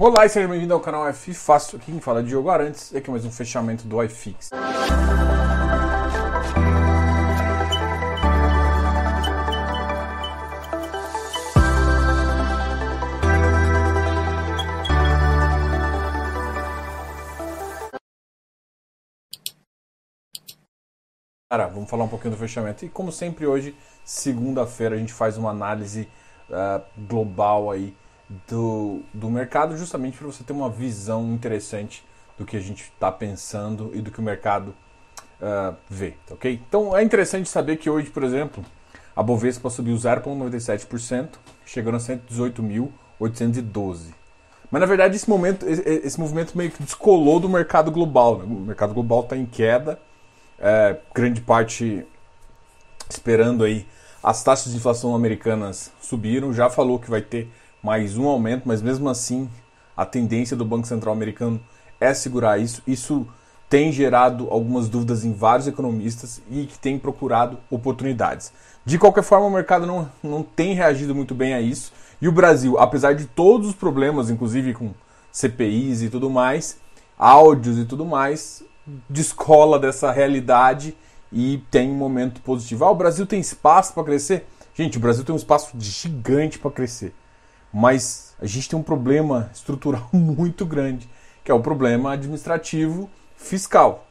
Olá e seja bem-vindo ao canal F Fácil, aqui quem fala é Diogo Arantes, e aqui é mais um fechamento do iFix. Cara, vamos falar um pouquinho do fechamento. E como sempre hoje, segunda-feira, a gente faz uma análise uh, global aí do, do mercado, justamente para você ter uma visão interessante do que a gente está pensando e do que o mercado uh, vê, tá ok? Então é interessante saber que hoje, por exemplo, a Bovespa subiu 0,97%, chegando a 118.812. Mas na verdade esse momento, esse movimento meio que descolou do mercado global. Né? O mercado global está em queda, é, grande parte esperando aí as taxas de inflação americanas subiram, já falou que vai ter mais um aumento, mas mesmo assim a tendência do Banco Central americano é segurar isso. Isso tem gerado algumas dúvidas em vários economistas e que tem procurado oportunidades. De qualquer forma, o mercado não, não tem reagido muito bem a isso. E o Brasil, apesar de todos os problemas, inclusive com CPIs e tudo mais, áudios e tudo mais, descola dessa realidade e tem um momento positivo. Ah, o Brasil tem espaço para crescer? Gente, o Brasil tem um espaço gigante para crescer. Mas a gente tem um problema estrutural muito grande, que é o problema administrativo fiscal.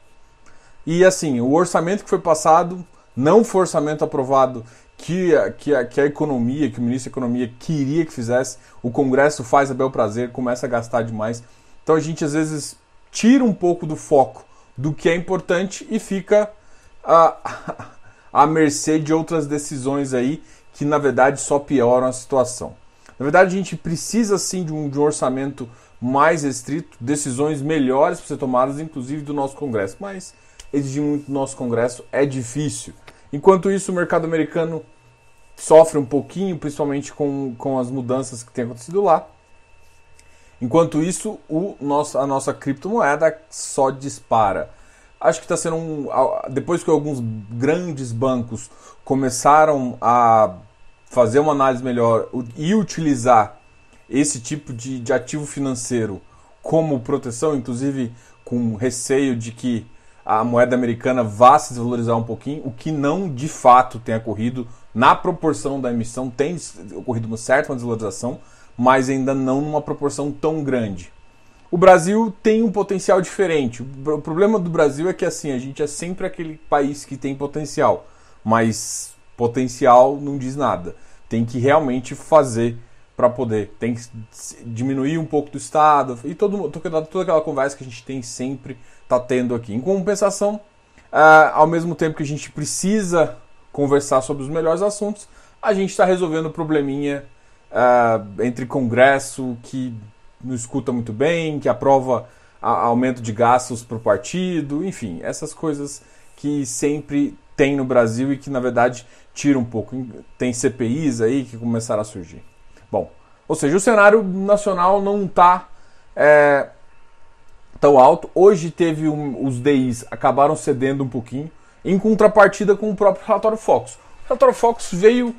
E assim, o orçamento que foi passado não foi orçamento aprovado que, que, que a economia, que o ministro da Economia queria que fizesse. O Congresso faz a bel prazer, começa a gastar demais. Então a gente às vezes tira um pouco do foco do que é importante e fica à, à mercê de outras decisões aí que na verdade só pioram a situação. Na verdade, a gente precisa sim de um, de um orçamento mais restrito, decisões melhores para ser tomadas, inclusive do nosso Congresso. Mas exigir muito do nosso Congresso é difícil. Enquanto isso, o mercado americano sofre um pouquinho, principalmente com, com as mudanças que têm acontecido lá. Enquanto isso, o nosso, a nossa criptomoeda só dispara. Acho que está sendo um. Depois que alguns grandes bancos começaram a fazer uma análise melhor e utilizar esse tipo de, de ativo financeiro como proteção, inclusive com receio de que a moeda americana vá se desvalorizar um pouquinho, o que não de fato tem ocorrido na proporção da emissão, tem ocorrido uma certa desvalorização, mas ainda não numa proporção tão grande. O Brasil tem um potencial diferente. O problema do Brasil é que assim, a gente é sempre aquele país que tem potencial, mas potencial não diz nada. Tem que realmente fazer para poder. Tem que diminuir um pouco do Estado e todo, toda, aquela conversa que a gente tem sempre está tendo aqui. Em compensação, uh, ao mesmo tempo que a gente precisa conversar sobre os melhores assuntos, a gente está resolvendo o probleminha uh, entre Congresso que não escuta muito bem, que aprova aumento de gastos para o partido, enfim, essas coisas que sempre tem no Brasil e que na verdade tira um pouco. Tem CPIs aí que começaram a surgir. Bom, ou seja, o cenário nacional não está é, tão alto. Hoje teve um, os DIs acabaram cedendo um pouquinho, em contrapartida com o próprio relatório Fox. O relatório Fox veio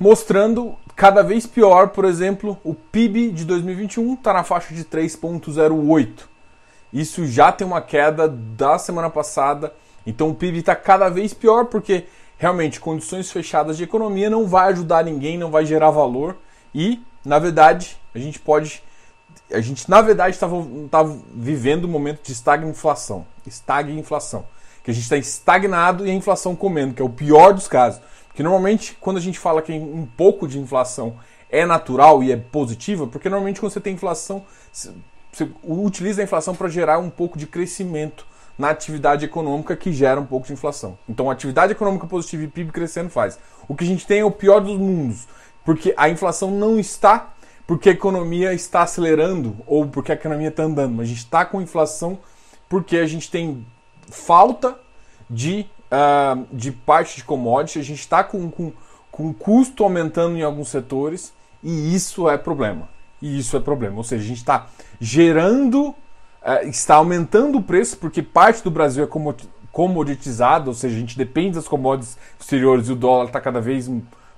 mostrando cada vez pior, por exemplo, o PIB de 2021 está na faixa de 3,08. Isso já tem uma queda da semana passada então o PIB está cada vez pior porque realmente condições fechadas de economia não vai ajudar ninguém, não vai gerar valor e, na verdade, a gente pode. A gente, na verdade, está tá vivendo um momento de estagnação. Estagnação. Que a gente está estagnado e a inflação comendo, que é o pior dos casos. Porque normalmente, quando a gente fala que um pouco de inflação é natural e é positiva, porque normalmente quando você tem inflação, você utiliza a inflação para gerar um pouco de crescimento na atividade econômica que gera um pouco de inflação. Então, atividade econômica positiva e PIB crescendo faz. O que a gente tem é o pior dos mundos, porque a inflação não está porque a economia está acelerando ou porque a economia está andando, mas a gente está com inflação porque a gente tem falta de, uh, de parte de commodity, a gente está com, com, com custo aumentando em alguns setores e isso é problema. E isso é problema. Ou seja, a gente está gerando está aumentando o preço porque parte do Brasil é comoditizado, ou seja, a gente depende das commodities exteriores e o dólar está cada vez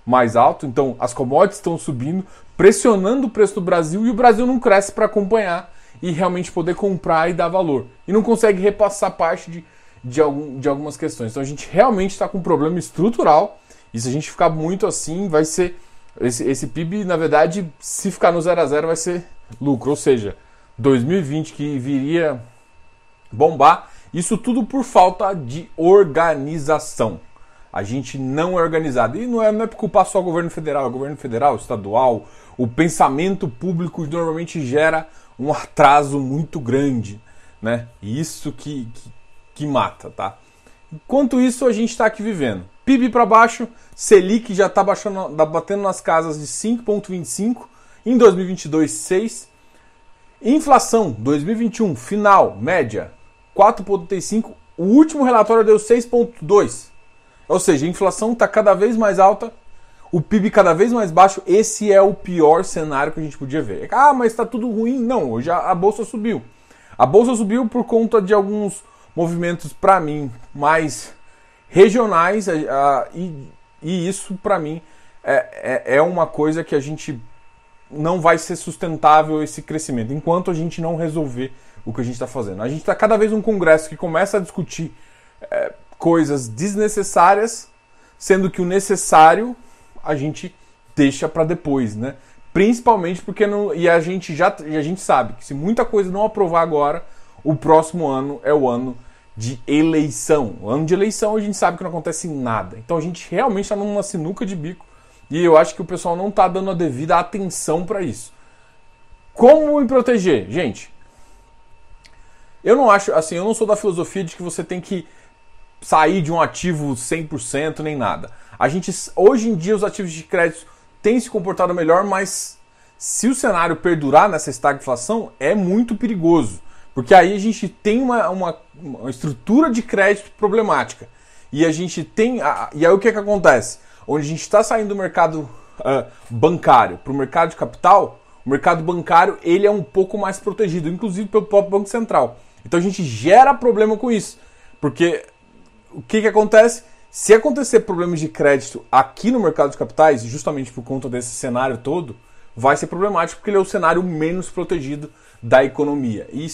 mais alto, então as commodities estão subindo, pressionando o preço do Brasil e o Brasil não cresce para acompanhar e realmente poder comprar e dar valor. E não consegue repassar parte de, de, algum, de algumas questões. Então a gente realmente está com um problema estrutural e se a gente ficar muito assim, vai ser. Esse, esse PIB, na verdade, se ficar no 0 a 0 vai ser lucro. Ou seja, 2020 que viria bombar, isso tudo por falta de organização. A gente não é organizado. E não é, não é culpar só o governo federal, é o governo federal, estadual. O pensamento público normalmente gera um atraso muito grande, né? Isso que, que, que mata, tá? Enquanto isso, a gente está aqui vivendo. PIB para baixo, Selic já está batendo nas casas de 5,25, em 2022, 6. Inflação, 2021, final, média, 4,35. O último relatório deu 6,2. Ou seja, a inflação está cada vez mais alta, o PIB cada vez mais baixo. Esse é o pior cenário que a gente podia ver. Ah, mas está tudo ruim. Não, hoje a, a bolsa subiu. A bolsa subiu por conta de alguns movimentos, para mim, mais regionais. e, e, isso, para mim, é, é, é uma coisa que a gente não vai ser sustentável esse crescimento enquanto a gente não resolver o que a gente está fazendo. A gente está cada vez um congresso que começa a discutir é, coisas desnecessárias, sendo que o necessário a gente deixa para depois, né? Principalmente porque não, e a gente já a gente sabe que se muita coisa não aprovar agora, o próximo ano é o ano de eleição. O ano de eleição a gente sabe que não acontece nada. Então a gente realmente está numa sinuca de bico e eu acho que o pessoal não está dando a devida atenção para isso. Como me proteger? Gente, eu não acho, assim, eu não sou da filosofia de que você tem que sair de um ativo 100% nem nada. A gente hoje em dia os ativos de crédito têm se comportado melhor, mas se o cenário perdurar nessa estagflação é muito perigoso, porque aí a gente tem uma, uma, uma estrutura de crédito problemática e a gente tem e aí o que, que acontece? Onde a gente está saindo do mercado uh, bancário para o mercado de capital, o mercado bancário ele é um pouco mais protegido, inclusive pelo próprio Banco Central. Então a gente gera problema com isso, porque o que, que acontece? Se acontecer problemas de crédito aqui no mercado de capitais, justamente por conta desse cenário todo, vai ser problemático porque ele é o cenário menos protegido da economia. E,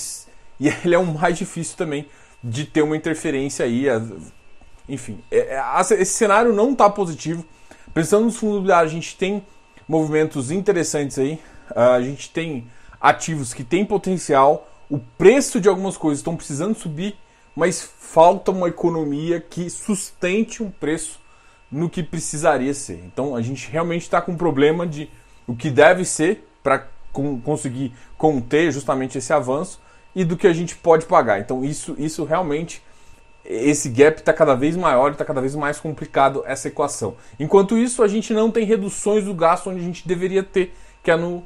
e ele é o mais difícil também de ter uma interferência aí. Enfim, é, é, esse cenário não está positivo. Pensando nos fundos imobiliários, a gente tem movimentos interessantes aí. A gente tem ativos que têm potencial. O preço de algumas coisas estão precisando subir mas falta uma economia que sustente um preço no que precisaria ser. Então a gente realmente está com um problema de o que deve ser para conseguir conter justamente esse avanço e do que a gente pode pagar. Então isso, isso realmente esse gap está cada vez maior, está cada vez mais complicado essa equação. Enquanto isso, a gente não tem reduções do gasto onde a gente deveria ter, que é no,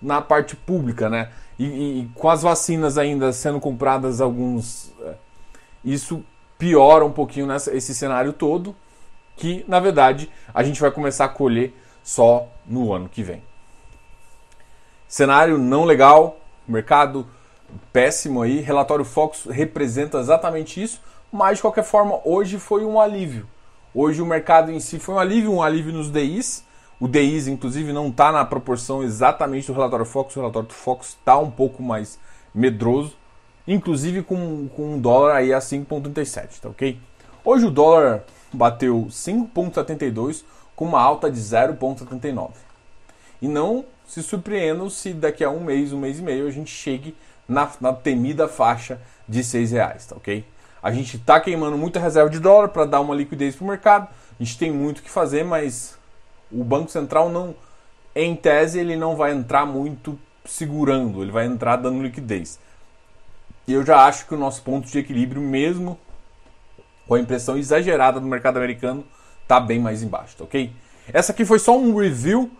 na parte pública, né? E, e, com as vacinas ainda sendo compradas alguns é, isso piora um pouquinho nessa, esse cenário todo, que na verdade a gente vai começar a colher só no ano que vem. Cenário não legal, mercado péssimo aí, relatório Fox representa exatamente isso, mas de qualquer forma hoje foi um alívio. Hoje o mercado em si foi um alívio, um alívio nos DIs. O DIs, inclusive, não está na proporção exatamente do relatório Fox. O relatório Fox está um pouco mais medroso inclusive com, com um dólar aí a 5,37, tá ok? Hoje o dólar bateu 5,72 com uma alta de 0,79. E não se surpreendam se daqui a um mês, um mês e meio, a gente chegue na, na temida faixa de 6 reais, tá ok? A gente está queimando muita reserva de dólar para dar uma liquidez para o mercado. A gente tem muito o que fazer, mas o Banco Central não, em tese, ele não vai entrar muito segurando, ele vai entrar dando liquidez. E eu já acho que o nosso ponto de equilíbrio, mesmo com a impressão exagerada do mercado americano, está bem mais embaixo, tá ok? Essa aqui foi só um review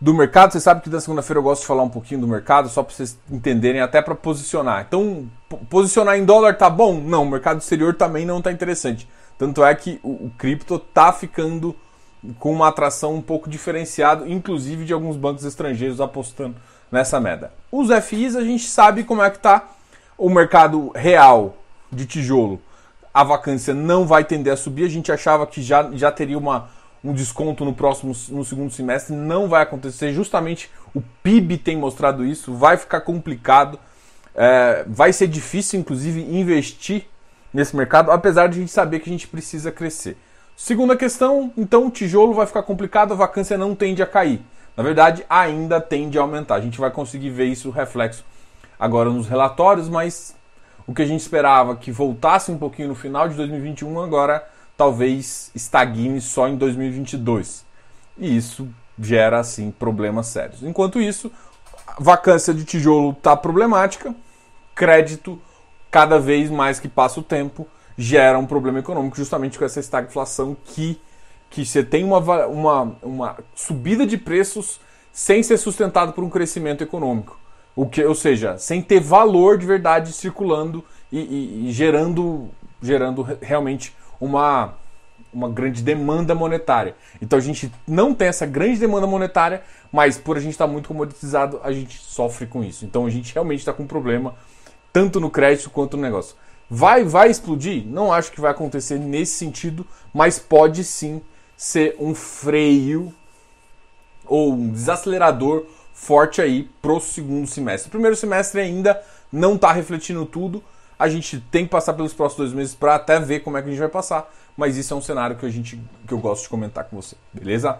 do mercado. Você sabe que na segunda-feira eu gosto de falar um pouquinho do mercado, só para vocês entenderem, até para posicionar. Então, posicionar em dólar tá bom? Não, o mercado exterior também não tá interessante. Tanto é que o, o cripto tá ficando com uma atração um pouco diferenciada, inclusive de alguns bancos estrangeiros apostando nessa meta. Os FIs a gente sabe como é que tá o mercado real de tijolo, a vacância não vai tender a subir. A gente achava que já, já teria uma, um desconto no próximo no segundo semestre, não vai acontecer. Justamente o PIB tem mostrado isso, vai ficar complicado, é, vai ser difícil, inclusive, investir nesse mercado, apesar de a gente saber que a gente precisa crescer. Segunda questão, então o tijolo vai ficar complicado, a vacância não tende a cair. Na verdade, ainda tende a aumentar. A gente vai conseguir ver isso reflexo agora nos relatórios, mas o que a gente esperava que voltasse um pouquinho no final de 2021, agora talvez estagne só em 2022. E isso gera assim problemas sérios. Enquanto isso, vacância de tijolo está problemática, crédito cada vez mais que passa o tempo gera um problema econômico justamente com essa estagflação que que você tem uma, uma, uma subida de preços sem ser sustentado por um crescimento econômico. O que, ou seja, sem ter valor de verdade circulando e, e, e gerando, gerando realmente uma, uma grande demanda monetária. Então a gente não tem essa grande demanda monetária, mas por a gente estar tá muito comoditizado, a gente sofre com isso. Então a gente realmente está com um problema, tanto no crédito quanto no negócio. Vai, vai explodir? Não acho que vai acontecer nesse sentido, mas pode sim ser um freio ou um desacelerador forte aí pro segundo semestre. O primeiro semestre ainda não está refletindo tudo, a gente tem que passar pelos próximos dois meses para até ver como é que a gente vai passar. Mas isso é um cenário que, a gente, que eu gosto de comentar com você, beleza?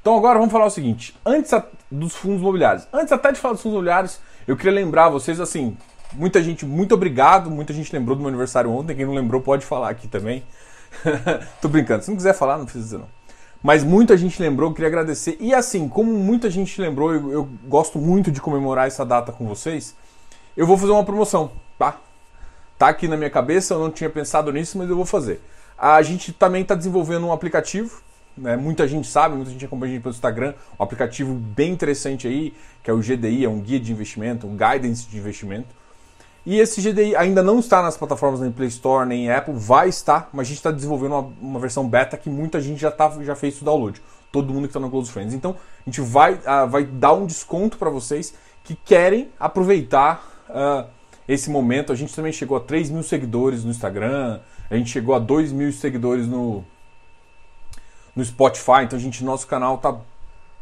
Então agora vamos falar o seguinte: antes dos fundos imobiliários, antes até de falar dos fundos imobiliários, eu queria lembrar vocês assim, muita gente, muito obrigado, muita gente lembrou do meu aniversário ontem, quem não lembrou pode falar aqui também. Tô brincando, se não quiser falar, não precisa dizer não. Mas muita gente lembrou, eu queria agradecer. E assim, como muita gente lembrou, eu, eu gosto muito de comemorar essa data com vocês, eu vou fazer uma promoção, tá? Tá aqui na minha cabeça, eu não tinha pensado nisso, mas eu vou fazer. A gente também está desenvolvendo um aplicativo, né? muita gente sabe, muita gente acompanha a gente pelo Instagram, um aplicativo bem interessante aí, que é o GDI, é um guia de investimento, um guidance de investimento. E esse GDI ainda não está nas plataformas nem Play Store nem Apple, vai estar, mas a gente está desenvolvendo uma, uma, versão beta que muita gente já, tá, já fez o download. Todo mundo que está no Close Friends. Então a gente vai, uh, vai dar um desconto para vocês que querem aproveitar uh, esse momento. A gente também chegou a 3 mil seguidores no Instagram, a gente chegou a 2 mil seguidores no, no Spotify, então a gente, nosso canal tá,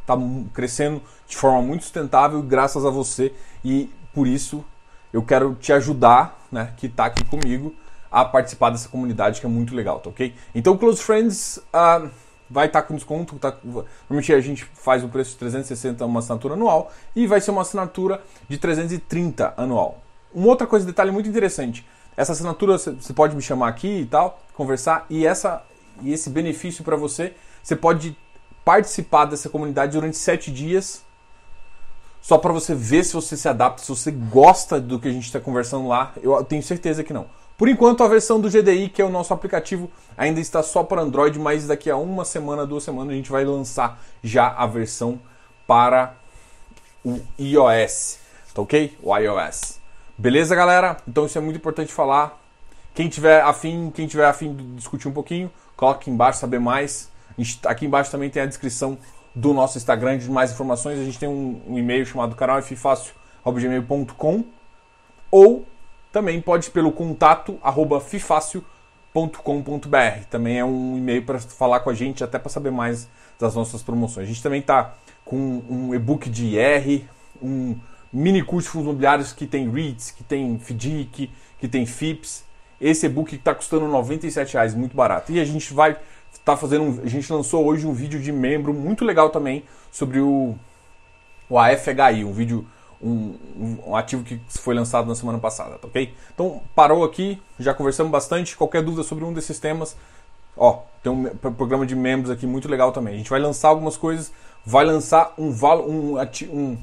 tá crescendo de forma muito sustentável graças a você e por isso eu quero te ajudar, né, que está aqui comigo, a participar dessa comunidade que é muito legal, tá ok? Então Close Friends uh, vai estar tá com desconto, tá, normalmente a gente faz o preço de 360 uma assinatura anual e vai ser uma assinatura de 330 anual. Uma outra coisa, detalhe muito interessante. Essa assinatura você pode me chamar aqui e tal, conversar, e, essa, e esse benefício para você, você pode participar dessa comunidade durante sete dias, só para você ver se você se adapta, se você gosta do que a gente está conversando lá. Eu tenho certeza que não. Por enquanto, a versão do GDI, que é o nosso aplicativo, ainda está só para Android, mas daqui a uma semana, duas semanas, a gente vai lançar já a versão para o iOS. Tá ok? O iOS. Beleza, galera? Então isso é muito importante falar. Quem tiver afim, quem tiver afim de discutir um pouquinho, coloque aqui embaixo, saber mais. Aqui embaixo também tem a descrição do nosso Instagram de mais informações. A gente tem um, um e-mail chamado canalffácil.gmail.com ou também pode pelo contato arroba fifácil.com.br. Também é um e-mail para falar com a gente, até para saber mais das nossas promoções. A gente também está com um e-book de IR, um mini curso de fundos imobiliários que tem REITs, que tem FDIC, que tem FIPS. Esse e-book está custando R$ reais, muito barato. E a gente vai estar tá fazendo, um, a gente lançou hoje um vídeo de membro muito legal também sobre o, o AFHI, um vídeo, um, um ativo que foi lançado na semana passada, tá ok? Então parou aqui, já conversamos bastante. Qualquer dúvida sobre um desses temas, ó, tem um programa de membros aqui muito legal também. A gente vai lançar algumas coisas, vai lançar um, um, um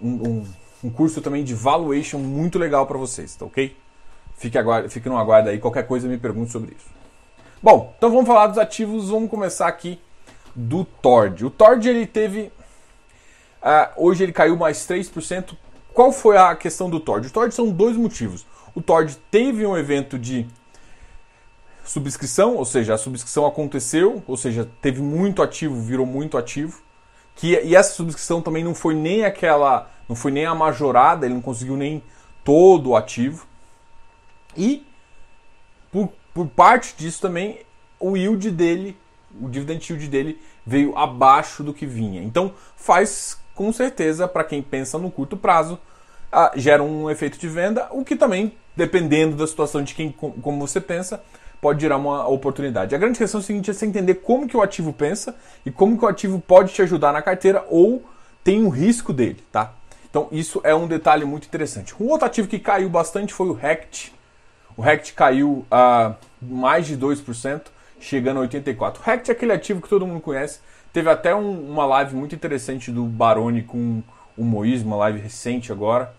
um, um, um curso também de valuation muito legal para vocês, tá ok? Fique, aguarda, fique no aguardo aí, qualquer coisa me pergunte sobre isso. Bom, então vamos falar dos ativos, vamos começar aqui do Tord. O Tord ele teve. Uh, hoje ele caiu mais 3%. Qual foi a questão do Tord? O Tord são dois motivos. O Tord teve um evento de subscrição, ou seja, a subscrição aconteceu, ou seja, teve muito ativo, virou muito ativo. Que, e essa subscrição também não foi nem aquela, não foi nem a majorada, ele não conseguiu nem todo o ativo. E por, por parte disso também, o yield dele o dividend yield dele veio abaixo do que vinha. Então faz com certeza para quem pensa no curto prazo ah, gera um efeito de venda, o que também dependendo da situação de quem como você pensa pode gerar uma oportunidade. A grande questão é seguinte, é você entender como que o ativo pensa e como que o ativo pode te ajudar na carteira ou tem um risco dele, tá? Então isso é um detalhe muito interessante. Um outro ativo que caiu bastante foi o Rect. O Rect caiu a mais de 2%, chegando a 84%. O Rect é aquele ativo que todo mundo conhece. Teve até um, uma live muito interessante do Baroni com o Moisés, uma live recente agora.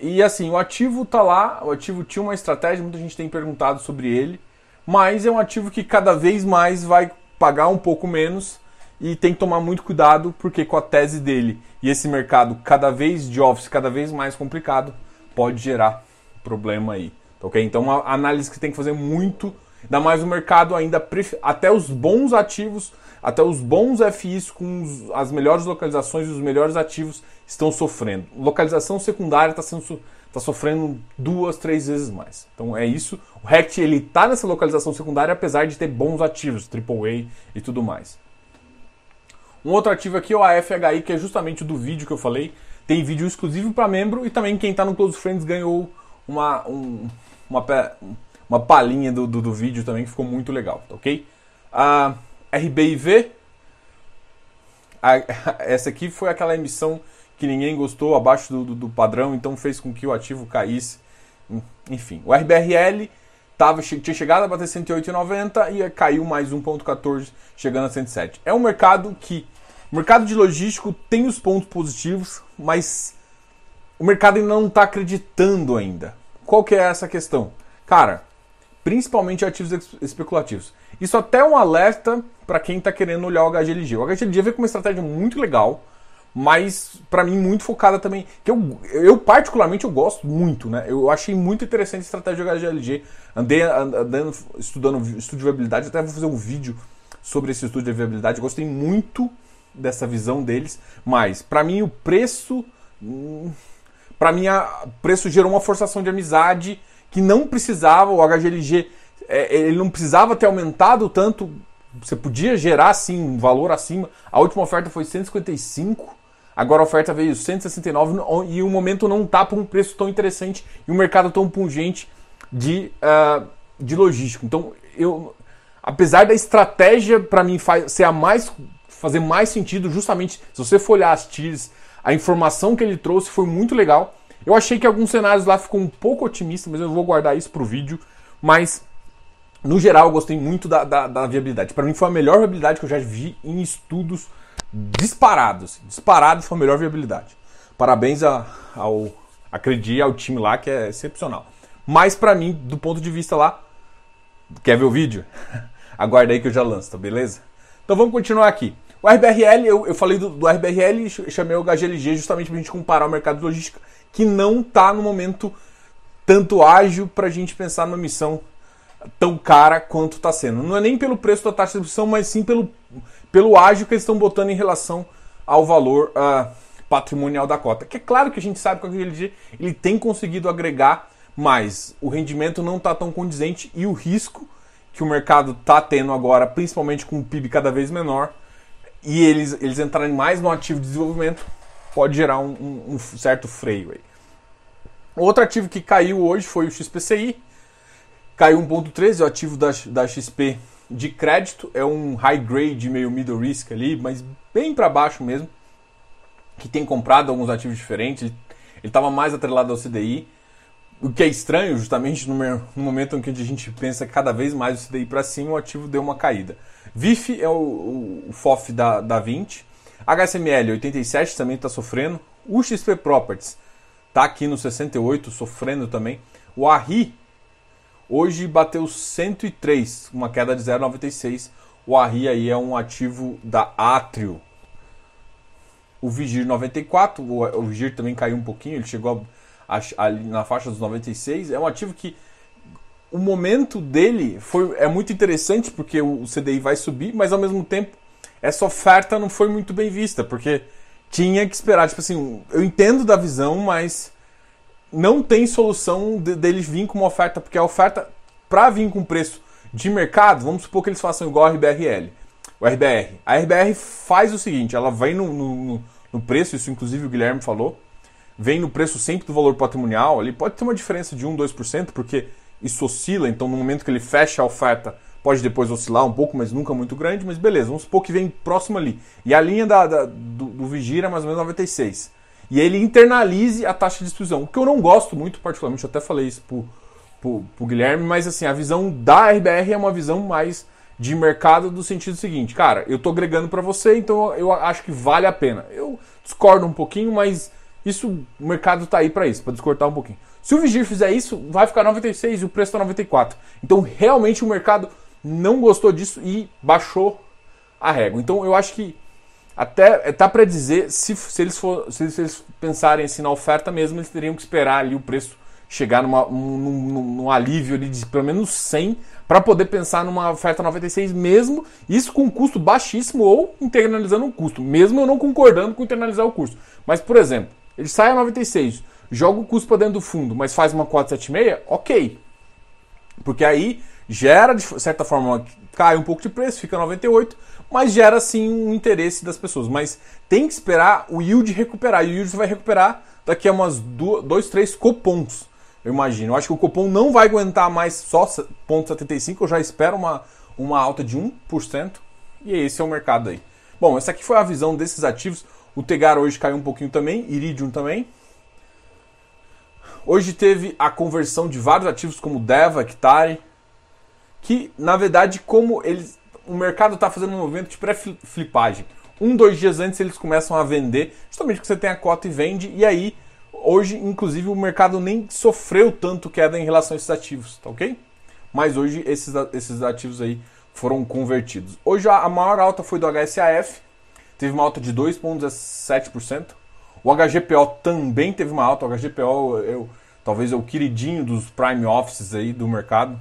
E assim, o ativo tá lá, o ativo tinha uma estratégia, muita gente tem perguntado sobre ele, mas é um ativo que cada vez mais vai pagar um pouco menos e tem que tomar muito cuidado porque com a tese dele e esse mercado cada vez de office cada vez mais complicado pode gerar problema aí, ok? Então uma análise que tem que fazer muito, ainda mais o mercado ainda até os bons ativos até os bons FIs com as melhores localizações e os melhores ativos estão sofrendo. Localização secundária está sendo tá sofrendo duas, três vezes mais. Então é isso. O RECT ele está nessa localização secundária apesar de ter bons ativos, AAA e tudo mais. Um outro ativo aqui é o AFHI, que é justamente o do vídeo que eu falei. Tem vídeo exclusivo para membro e também quem está no Close Friends ganhou uma, um, uma, uma palhinha do, do, do, vídeo também que ficou muito legal, tá ok? Uh, RBIV. essa aqui foi aquela emissão que ninguém gostou, abaixo do, do, do, padrão, então fez com que o ativo caísse. Enfim, o RBRL tava, tinha chegado a bater 108,90 e caiu mais 1,14, chegando a 107. É um mercado que. O mercado de logístico tem os pontos positivos, mas o mercado ainda não está acreditando ainda. Qual que é essa questão? Cara, principalmente ativos especulativos. Isso até é um alerta para quem está querendo olhar o HGLG. O HGLG veio com uma estratégia muito legal, mas para mim muito focada também. Que eu, eu particularmente eu gosto muito, né? Eu achei muito interessante a estratégia do HGLG. Andei andando, estudando estudo de viabilidade, até vou fazer um vídeo sobre esse estudo de viabilidade. Gostei muito dessa visão deles, mas para mim o preço, hum, para mim o preço gerou uma forçação de amizade que não precisava. O HGLG é, ele não precisava ter aumentado tanto. Você podia gerar sim um valor acima. A última oferta foi 155. Agora a oferta veio 169 e o momento não está por um preço tão interessante e um mercado tão pungente de, uh, de logística. Então, eu, apesar da estratégia para mim ser a mais fazer mais sentido, justamente se você for olhar as tiers, a informação que ele trouxe foi muito legal. Eu achei que alguns cenários lá ficou um pouco otimista, mas eu vou guardar isso para o vídeo. Mas no geral, eu gostei muito da, da, da viabilidade. Para mim, foi a melhor viabilidade que eu já vi em estudos disparados. Disparado foi a melhor viabilidade. Parabéns a, ao acredite ao time lá, que é excepcional. Mas para mim, do ponto de vista lá, quer ver o vídeo? Aguarda aí que eu já lanço, tá beleza? Então vamos continuar aqui. O RBRL, eu, eu falei do, do RBRL e chamei o HGLG justamente para a gente comparar o mercado de logística, que não está no momento tanto ágil para a gente pensar numa missão tão cara quanto está sendo. Não é nem pelo preço da taxa de distribuição, mas sim pelo, pelo ágio que eles estão botando em relação ao valor uh, patrimonial da cota. Que é claro que a gente sabe que o LG ele tem conseguido agregar, mas o rendimento não está tão condizente e o risco que o mercado está tendo agora, principalmente com o PIB cada vez menor, e eles, eles entrarem mais no ativo de desenvolvimento, pode gerar um, um, um certo freio aí. Outro ativo que caiu hoje foi o XPCI, Caiu 1.13, o ativo da, da XP de crédito, é um high grade meio middle risk ali, mas bem para baixo mesmo, que tem comprado alguns ativos diferentes, ele estava mais atrelado ao CDI, o que é estranho, justamente no, no, momento em que a gente pensa cada vez mais o CDI para cima, o ativo deu uma caída. VIF é o, o, FOF da, da 20, HSML 87 também está sofrendo, o XP Properties está aqui no 68 sofrendo também, o ARRI Hoje bateu 103, uma queda de 0,96. O ARRI aí é um ativo da Atrio. O Vigir 94, o Vigir também caiu um pouquinho, ele chegou na faixa dos 96. É um ativo que o momento dele foi, é muito interessante porque o CDI vai subir, mas ao mesmo tempo essa oferta não foi muito bem vista, porque tinha que esperar. Tipo assim, eu entendo da visão, mas não tem solução de, deles vir com uma oferta, porque a oferta, para vir com preço de mercado, vamos supor que eles façam igual a RBRL. o RBR. A RBR faz o seguinte, ela vem no, no, no preço, isso inclusive o Guilherme falou, vem no preço sempre do valor patrimonial, ali pode ter uma diferença de 1, 2%, porque isso oscila, então no momento que ele fecha a oferta, pode depois oscilar um pouco, mas nunca muito grande, mas beleza, vamos supor que vem próximo ali. E a linha da, da do, do é mais ou menos 96. E ele internalize a taxa de distribuição, o que eu não gosto muito, particularmente, eu até falei isso pro, pro, Guilherme, mas assim, a visão da RBR é uma visão mais de mercado do sentido seguinte, cara, eu tô agregando para você, então eu acho que vale a pena. Eu discordo um pouquinho, mas isso o mercado tá aí para isso, para discordar um pouquinho. Se o Vigir fizer isso, vai ficar 96 e o preço tá 94. Então, realmente o mercado não gostou disso e baixou a régua. Então, eu acho que até tá para dizer se, se, eles for, se, se, eles pensarem assim na oferta mesmo, eles teriam que esperar ali o preço chegar numa, num, num, num alívio ali de pelo menos 100 para poder pensar numa oferta 96 mesmo, isso com um custo baixíssimo ou internalizando o custo, mesmo eu não concordando com internalizar o custo. Mas, por exemplo, ele sai a 96, joga o custo para dentro do fundo, mas faz uma 476, ok. Porque aí gera, de certa forma, cai um pouco de preço, fica 98, mas gera sim um interesse das pessoas. Mas tem que esperar o yield recuperar. E o yield vai recuperar daqui a umas 2, 3 cupons eu imagino. Eu acho que o cupom não vai aguentar mais só 0,75, eu já espero uma, uma alta de 1%, e esse é o mercado aí. Bom, essa aqui foi a visão desses ativos. O Tegar hoje caiu um pouquinho também, Iridium também. Hoje teve a conversão de vários ativos como Deva, Hectare, que na verdade, como eles, o mercado está fazendo um movimento de pré-flipagem. Um, dois dias antes eles começam a vender, justamente porque você tem a cota e vende, e aí Hoje, inclusive, o mercado nem sofreu tanto queda em relação a esses ativos, tá ok? Mas hoje esses, esses ativos aí foram convertidos. Hoje a maior alta foi do HSAF, teve uma alta de 2,17%. O HGPO também teve uma alta. O HGPO eu, talvez é o queridinho dos prime offices aí do mercado.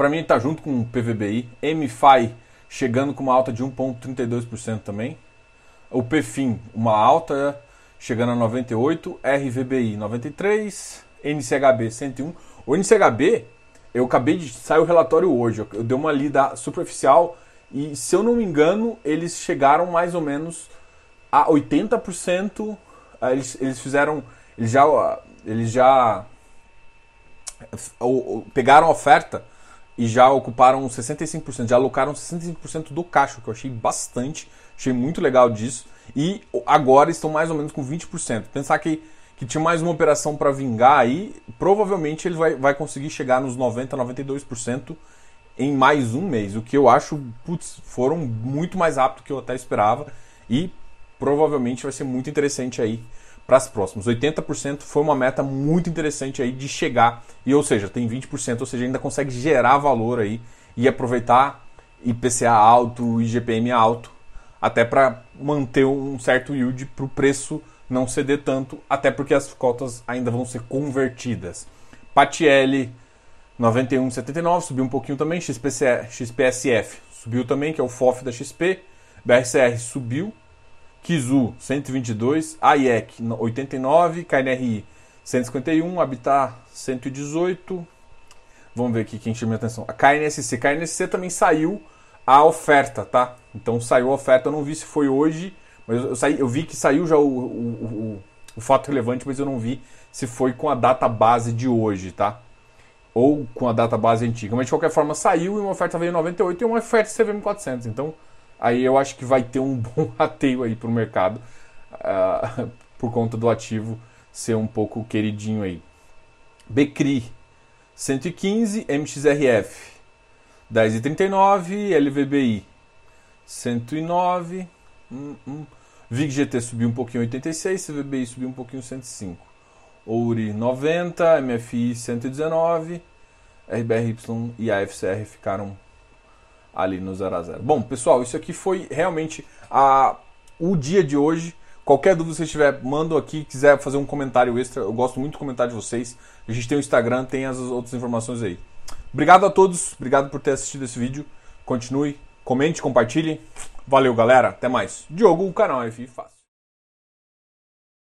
Para mim está junto com o PVBI. MFI chegando com uma alta de 1,32% também. O PFIM, uma alta chegando a 98, RVBI 93, NCHB 101. O NCHB, eu acabei de sair o relatório hoje, eu dei uma lida superficial e se eu não me engano, eles chegaram mais ou menos a 80%, eles, eles fizeram, eles já eles já pegaram oferta e já ocuparam 65%, já alocaram 65% do caixa, que eu achei bastante, achei muito legal disso e agora estão mais ou menos com 20%. Pensar que, que tinha mais uma operação para vingar aí, provavelmente ele vai, vai conseguir chegar nos 90%, 92% em mais um mês, o que eu acho, putz, foram muito mais rápido do que eu até esperava e provavelmente vai ser muito interessante aí para as próximas. 80% foi uma meta muito interessante aí de chegar, e ou seja, tem 20%, ou seja, ainda consegue gerar valor aí e aproveitar IPCA alto, IGPM alto até para manter um certo yield para o preço não ceder tanto, até porque as cotas ainda vão ser convertidas. Patiel 91,79 subiu um pouquinho também, XPSF subiu também, que é o FOF da XP, BRCR subiu, Kizu 122, AIEC 89, KNRI 151, Habitat 118. Vamos ver aqui quem chama a atenção. A KNSC, KNSC também saiu a oferta, tá? Então saiu a oferta, eu não vi se foi hoje, mas eu, saí, eu vi que saiu já o, o, o, o, fato relevante, mas eu não vi se foi com a data base de hoje, tá? Ou com a data base antiga. Mas de qualquer forma saiu e uma oferta veio em 98 e uma oferta CVM 400. Então aí eu acho que vai ter um bom rateio aí pro mercado uh, por conta do ativo ser um pouco queridinho aí. Becri 115, MXRF 10,39, LVBI 109, hum, hum. VIG GT subiu um pouquinho 86, CVBI subiu um pouquinho 105. Ouri 90, MFI 119, RBRY e AFCR ficaram ali no 0 a 0. Bom, pessoal, isso aqui foi realmente a, o dia de hoje. Qualquer dúvida que você tiver, manda aqui. Quiser fazer um comentário extra, eu gosto muito do comentário de vocês. A gente tem o Instagram, tem as outras informações aí. Obrigado a todos, obrigado por ter assistido esse vídeo. Continue, comente, compartilhe. Valeu, galera. Até mais. Diogo, o canal F Fácil.